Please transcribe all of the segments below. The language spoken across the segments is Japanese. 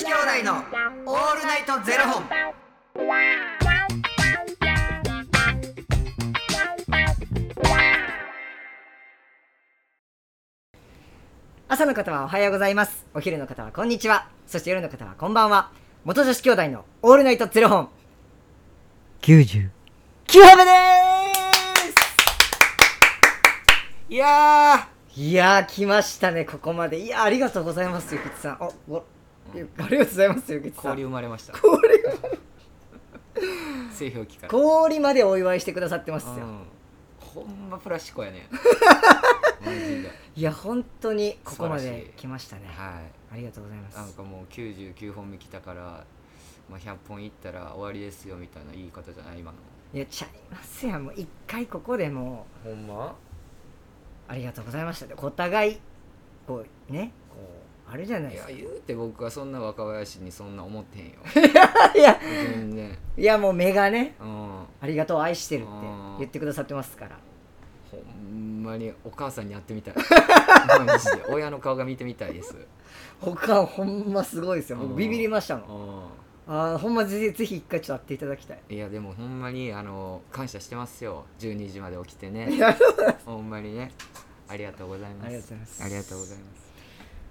子兄弟のオールナイトゼロ本。朝の方はおはようございます。お昼の方はこんにちは。そして夜の方はこんばんは。元女子兄弟のオールナイトゼロ本。90。9本目でーす。いやー。いやー来ましたねここまで。いやーありがとうございますゆきつさん。あおありがとうございますゆきつさん。交流生まれました。氷製氷機から。氷までお祝いしてくださってますよ。うん。ほんまプラスチコやね。いや本当にここまで来ましたね。はい。ありがとうございます。なんかもう99本目来たから、まあ、100本いったら終わりですよみたいな言い方じゃない今の。いやちゃいますやん。もう一回ここでもほんま？うありがとうございました。でお互いこうねあるじゃないですか。言うて僕はそんな若林にそんな思ってへんよ。いや全然。いやもう目がねうん。ありがとう愛してるってうん言ってくださってますから。ほんまにお母さんに会ってみたい。マジで。親の顔が見てみたいです。他ほんますごいですよ。僕うん。ビビりましたもん。うあーほんまぜひぜひ一回ちょっと会っていただきたい。んいやでもほんまにあの感謝してますよ。12時まで起きてね。いやほんまにね。ありがとうございます。ありがとうございます。ありがとうございます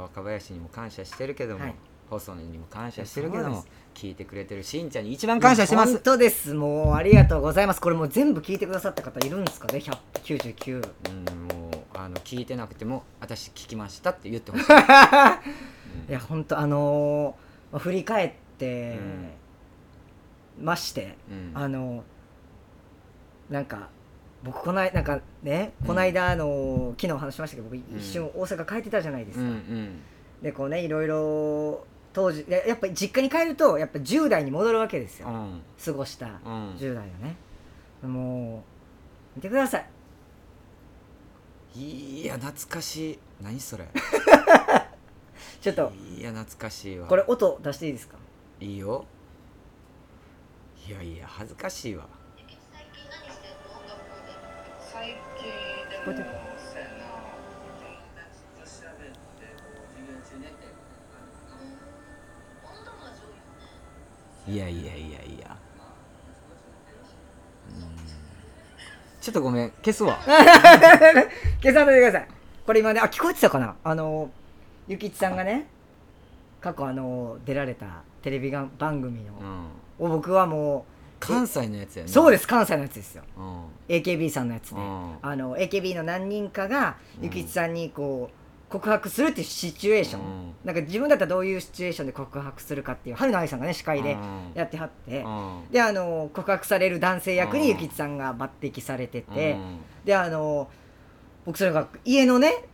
若林にも感謝してるけども、はい。細野にも感謝してるけども聞いてくれてるしんちゃんに一番感謝してます。本当です。もうありがとうございます。これもう全部聞いてくださった方いるんですかね。199うんもうあの聞いてなくても私聞きましたって言ってほしい、いや本当あのーまあ振り返ってまして、うん。あのなんか僕こないなんかねこの間あの昨日話しましたけど僕一瞬大阪帰ってたじゃないですうんうか、ん。でこうねいろいろ当時でやっぱり実家に帰るとやっぱ10代に戻るわけですよ、うん。過ごしたうん。10代をね。もう見てください。いや懐かしい。何それ。ちょっと。いや懐かしいわ。これ音出していいですか？いいよ。いやいや恥ずかしいわこうやっていやいやいやいや。うん。ちょっとごめん消すわ。消さないでください。これ今ねあ聞こえてたかな？あのゆきちさんがね過去あの出られたテレビが番組の。う、ん。を僕はも関西のやつやね。うそうです関西のやつですよ。うん。AKB さんのやつで、うん。あの AKB の何人かがゆきちさんにこう告白するっていうシチュエーション、うん。なんか自分だったらどういうシチュエーションで告白するかっていう春菜愛さんがね司会でうん。やってはって、うん。であの告白される男性役うん。にゆきちさんが抜擢されてて、うん。であの僕それが家のね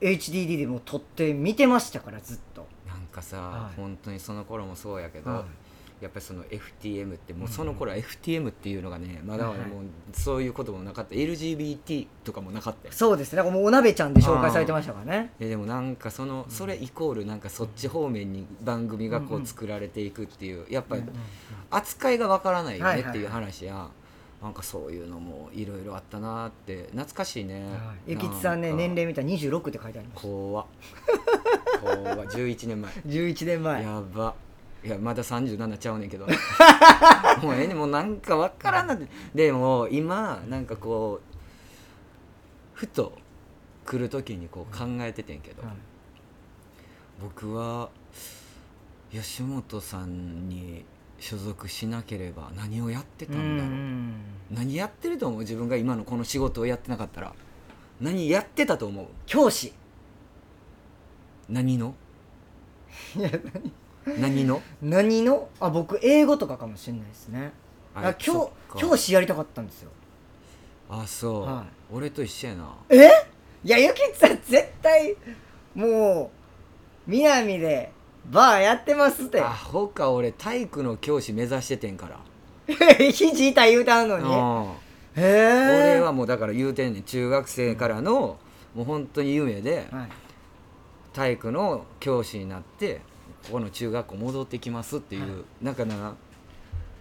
HDD でもう撮って見てましたからずっと。なんかさ、はい。本当にその頃もそうやけど、はやっぱりその FTM ってもうその頃は FTM っていうのがねまだもうはいそういうこともなかった。LGBT とかもなかったよそうですね。もうお鍋ちゃんで紹介されてましたからね。えでもなんかそのそれイコールなんかそっち方面に番組がこう作られていくっていうやっぱり扱いがわからないよねっていう話やなんかそういうのもいろいろあったなって。懐かしいね。ゆきちさんね年齢見たら26って書いてあります。怖っ。怖っ。11年前。11年前。やばいやまだ37ちゃうねんけど。もうええねん。もうなんかわからんなって。でも今なんかこうふと来る時にこう考えててんけど、はい。僕は吉本さんに所属しなければ何をやってたんだろう、うん。何やってると思う？自分が今のこの仕事をやってなかったら。何やってたと思う？教師。何の？いや何の？何の？あ僕英語とかかもしれないですね。あそ教っか。教師やりたかったんですよ。あそう、は俺と一緒やな。え？いやゆきちさん絶対もう南でバーやってますって。アホか俺体育の教師目指しててんから。肘痛い言うたんのに。うん。へえ俺はもうだから言うてんねん。中学生からのもう本当に夢ではい。体育の教師になってここの中学校戻ってきますっていう、なんかな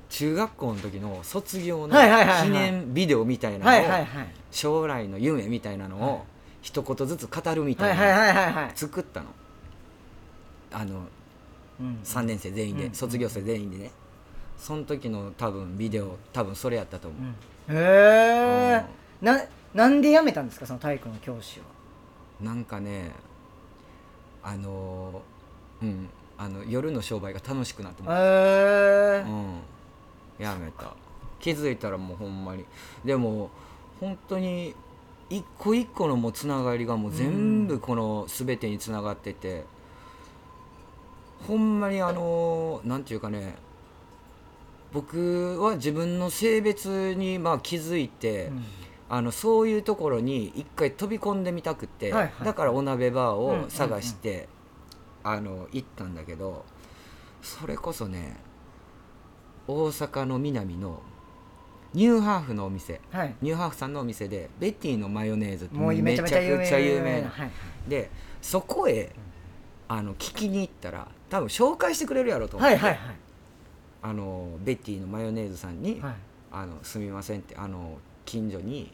中学校の時の卒業のはいはいはいはい。記念ビデオみたいなのをはいはいはい。将来の夢みたいなのはい。を一言ずつ語るみたはいはいいなのはいはいはい。作ったの。あのうん。3年生全員で、うん。卒業生全員でね。その時の多分ビデオ多分それやったと思う、へえななんで辞めたんですか？その体育の教師は。なんかねあのうんあの夜の商売が楽しくなってもう。へえうん。やめた。気づいたらもうほんまに。でも本当に一個一個のもうつながりがもう全部この全てにつながってて、ほんまにあのなんていうかね。僕は自分の性別にまあ気づいて、うん。あのそういうところに一回飛び込んでみたくて、はいはい。だからお鍋バーを探して、あの行ったんだけどそれこそね大阪の南のニューハーフのお店はい。ニューハーフさんのお店でベティのマヨネーズってめちゃくちゃ有名なはいでそこへあの聞きに行ったら多分紹介してくれるやろうと思って、はいはいはい。あのベティのマヨネーズさんに、はい。あのすみませんってあの近所に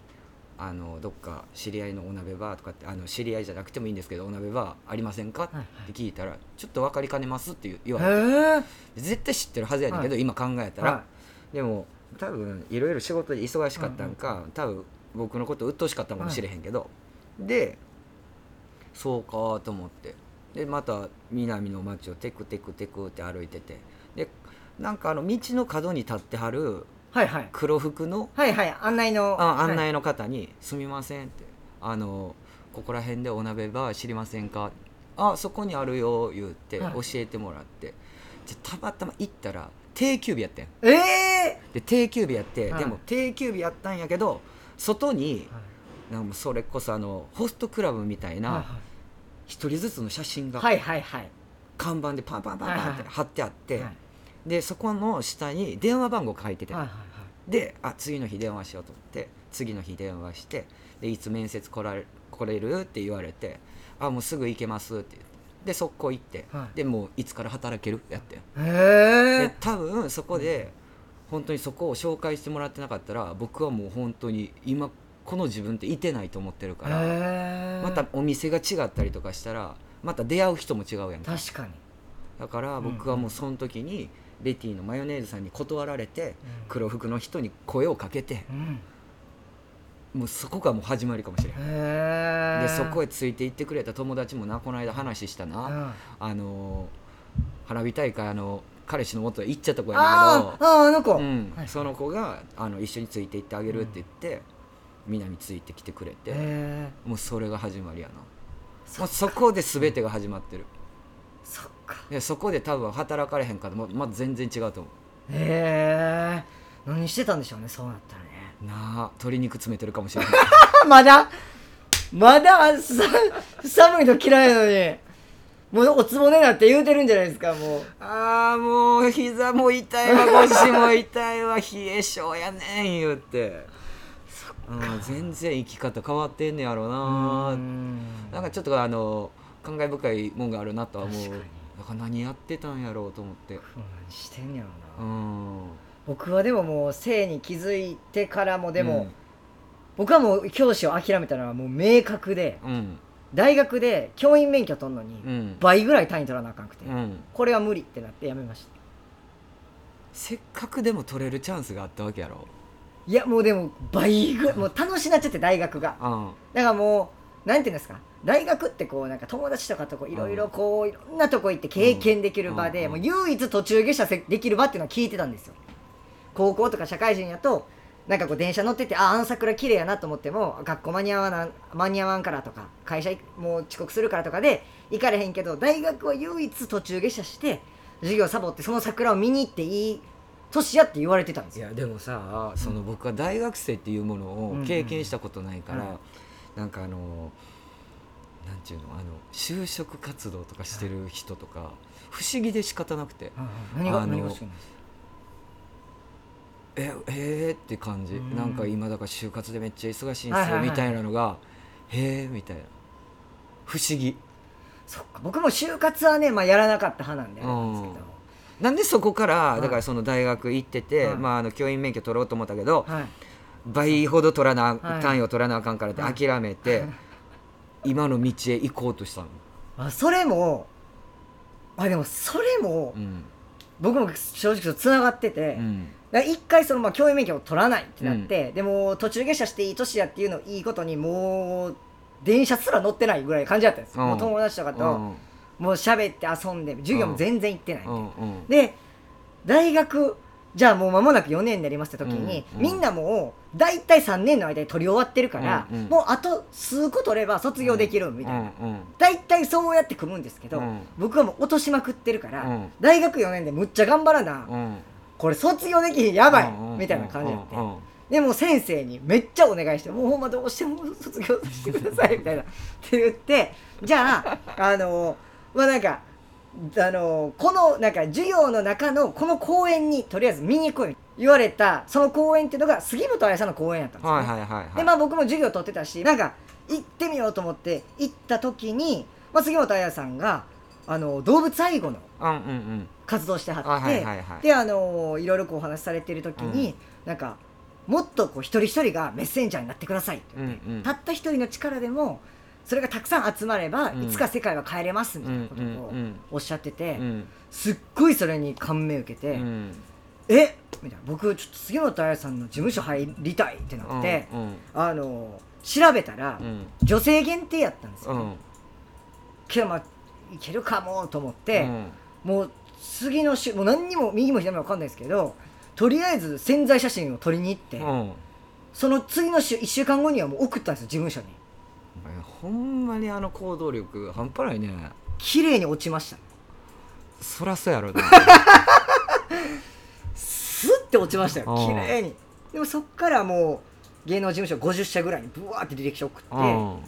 あのどっか知り合いのお鍋バーとかってあの知り合いじゃなくてもいいんですけどお鍋バーありませんかっはいはいて聞いたらちょっと分かりかねますって言われて絶対知ってるはずやねんけど、は今考えたら、はでも多分いろいろ仕事で忙しかったんか、多分僕のこと鬱陶しかったかもしれへんけど、でそうかと思って。でまた南の街をテクテクテクって歩いてて。でなんかあの道の角に立ってはるはいはい。黒服のはいはい案内のあ案はい。内の方に「すみません」って「あのここら辺でお鍋バー知りませんか?」あそこにあるよ」言ってはい。教えてもらって、じゃたまたま行ったら定休日やってん。ええで定休日やって、はい。でも定休日やったんやけど外になんかそれこそあのホストクラブみたいはいな一人ずつの写真がはいはいはい。看板でパンパンパンパンってはいはい。貼ってあって、はいでそこの下に電話番号書いてて、はいはいであ次の日電話しようと思って次の日電話してでいつ面接来られ来れるって言われてあもうすぐ行けますって言って。で速攻行って、はい。でもういつから働けるやってはいへえで多分そこで本当にそこを紹介してもらってなかったら僕はもう本当に今この自分っていてないと思ってるからまたお店が違ったりとかしたらまた出会う人も違うやんか確かにだから僕はもうその時にベティのマヨネーズさんに断られて黒服の人に声をかけてうん。もうそこがもう始まりかもしれないでそこへついていってくれた友達もなこの間話したな、うん。あのー花火大会あの彼氏の元へ行っちゃった子やねんあーあーあの子。けど、うん。はいその子があの一緒についていってあげるって言って、南ついてきてくれて、もうそれが始まりやな。もうそこで全てが始まってる。そっかでそこで多分働かれへんからもうまあ、全然違うと思へえ。何してたんでしょうねそうなったらね。うなあ鶏肉詰めてるかもしれないあまだ？まだ？さ寒いの嫌いなのに。もうおつぼねなって言うてるんじゃないですかもう。ああもう膝も痛いわ腰も痛いわ冷え性やねん言うて。うん全然生き方変わってんねやろな。うん。なんかちょっとあの感慨深いもんがあるなとは思うだから何やってたんやろうと思って。何してんやろうな、ん。僕はでももう性に気づいてからもでも、僕はもう教師を諦めたのはもう明確でうん。大学で教員免許取るのにうん。倍ぐらい単位取らなあかんくて、うん。これは無理ってなってやめました。せっかくでも取れるチャンスがあったわけやろ。いやもうでも倍ぐらいもう楽しなっちゃって大学が。うん。だからもうなんていうんですか？大学ってこうなんか友達とかとこういろいろこういろんなとこ行って経験できる場で、うんもう唯一途中下車せできる場っていうのは聞いてたんですよ。高校とか社会人やとなんかこう電車乗っててああの桜綺麗やなと思っても学校間に合わな間に合わんからとか会社いもう遅刻するからとかで行かれへんけど大学は唯一途中下車して授業サボってその桜を見に行っていい年やって言われてたんですよ。いやでもさその僕は大学生っていうものを経験したことないから、うんうん。なんかあのなんていうのあの就職活動とかしてる人とか不思議で仕方なくて。何があの何が好きなんですか？ええー、って感じ。うん。なんか今だから就活でめっちゃ忙しいんですよみたいなのがへえみたいな。不思議。そっか。僕も就活はね、まあ、やらなかった派なんであれなんですけど、なんでそこからい。だからその大学行ってて、はい。まあ、あの教員免許取ろうと思ったけど、はい。倍ほど取らな、はい。単位を取らなあかんからってはい諦めて、今の道へ行こうとしたの、あそれもあでもそれもうん。僕も正直とつながってて、うん。一回そのまあ教員免許を取らないってなって、でも途中下車していい年やっていうのをいいことにもう電車すら乗ってないぐらいの感じだったんですもう友達とかと、うん。もう喋って遊んで授業も全然行ってない、うん。うん。で大学じゃあもう間もなく4年になりますって時に、うんうんみんなもう大体3年の間に取り終わってるから、うんうん。もうあと数個取れば卒業できるみたいな、うんうん大体そうやって組むんですけど、うん。僕はもう落としまくってるから、うん。大学4年でむっちゃ頑張らな、うん。これ卒業できひんやばい、みたいな感じになって、でもう先生にめっちゃお願いして「もうほんまどうしても卒業させてください」みたいな。って言ってじゃああのまあなんかあのこのなんか授業の中のこの公演にとりあえず見に来い言われたその公演っていうのが杉本彩さんの公演やったんですよ、ね。はいはいはいはい。でまあ僕も授業取ってたしなんか行ってみようと思って行った時に、まあ、杉本彩さんがあの動物愛護のうんうんうん。活動してはって、であのいろいろこうお話しされてる時に、なんかもっとこう一人一人がメッセンジャーになってくださいってうんうん。たった一人の力でもそれがたくさん集まれば、うん。いつか世界は変えれますみたいなことうんをうん。おっしゃってて、うん。すっごいそれに感銘を受けて、うん。え？みたいな。僕ちょっと杉本彩さんの事務所入りたいってなって、うんあの調べたら、うん。女性限定やったんですよ、うん。けどまあいけるかもと思って、うん。もう次の週もう何にも右も左も分かんないですけどとりあえず潜在写真を撮りに行って、うん。その次の週1週間後にはもう送ったんですよ事務所にほんまにあの行動力半端ないね。綺麗に落ちました。そらそうやろな。スッて落ちましたよ。うん。綺麗に。でもそっからもう芸能事務所50社ぐらいにブワーって履歴書送って、うん。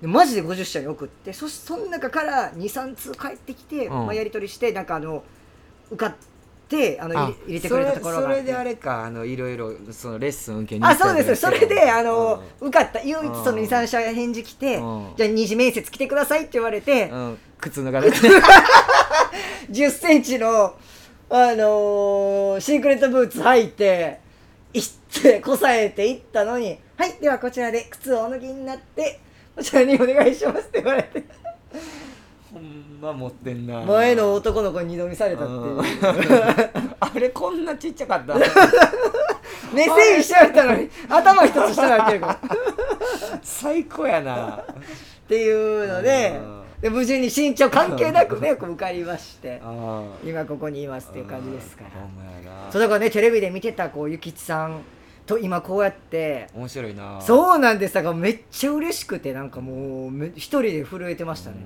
でマジで50社に送ってそしその中から23通帰ってきて、うん。まあ、やり取りしてなんかあの受かってあのあ入れてくれたところがそれそれであれかあのいろいろそのレッスン受けにあそうです。よそれであの、う受かった。唯一その23社返事来て、うん。じゃあ二次面接来てくださいって言われて、んうん。靴脱がれて 10センチの、あのーシークレットブーツ履いて行ってこさえて行ったのに「はいではこちらで靴をお脱ぎになってこちらにお願いします」って言われてほんま持ってんな。前の男の子に二度見されたっていう。うん。あれこんなちっちゃかった？目線しちゃったのに頭一つ下になってるか最高やな。ていうのでうん。で無事に身長関係なくね受かりましてあ今ここにいますっていう感じですから。そうだからねテレビで見てたこうゆきちさんと今こうやって面白いな。うそうなんです。だからめっちゃ嬉しくてなんかもうめ一人で震えてましたね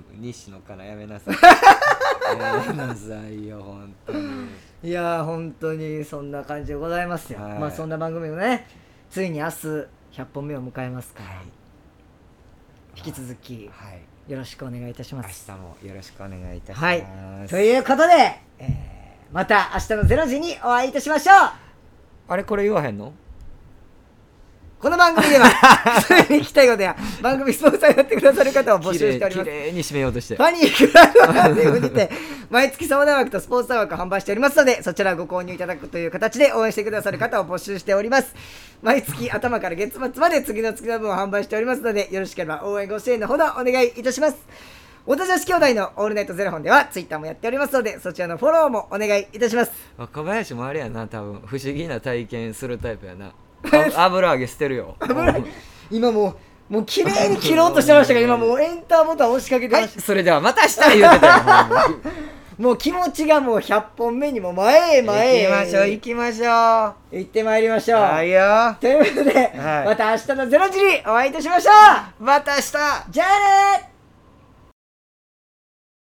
西野からやめなさい。やめなさいよ本当に。いやー本当にそんな感じでございますよ、はい。まあそんな番組もねついに明日100本目を迎えますから、引き続きはい。よろしくお願いいたし明ます。日もよろしくお願いいたします。はい。ということで、えーまた明日の0時にお会いいたしましょう。あれこれ言わへんの？この番組ではそれに聞きたいことや番組スポンサーになってくださる方を募集しております。綺麗に締めようとして。ファニークラウドファンディングにて毎月相談枠とスポンサー枠を販売しておりますのでそちらをご購入いただくという形で応援してくださる方を募集しております。毎月頭から月末まで次の月の分を販売しておりますのでよろしければ応援ご支援のほどお願いいたします。おた女子兄弟のオールナイトゼロ本ではツイッターもやっておりますのでそちらのフォローもお願いいたします。若林もあれやな多分不思議な体験するタイプやな。あ油揚げ捨てるよ。今もうもう綺麗に切ろうとしてましたが今もうエンターボタン押しかけてはいました、それではまた明日言うてたよ もう気持ちがもう100本目にも前へ前へ。行きましょう行きましょう。行ってまいりましょう、はいよ。ということで、はい。また明日の0時にお会いいたしましょう。また明日。じゃあね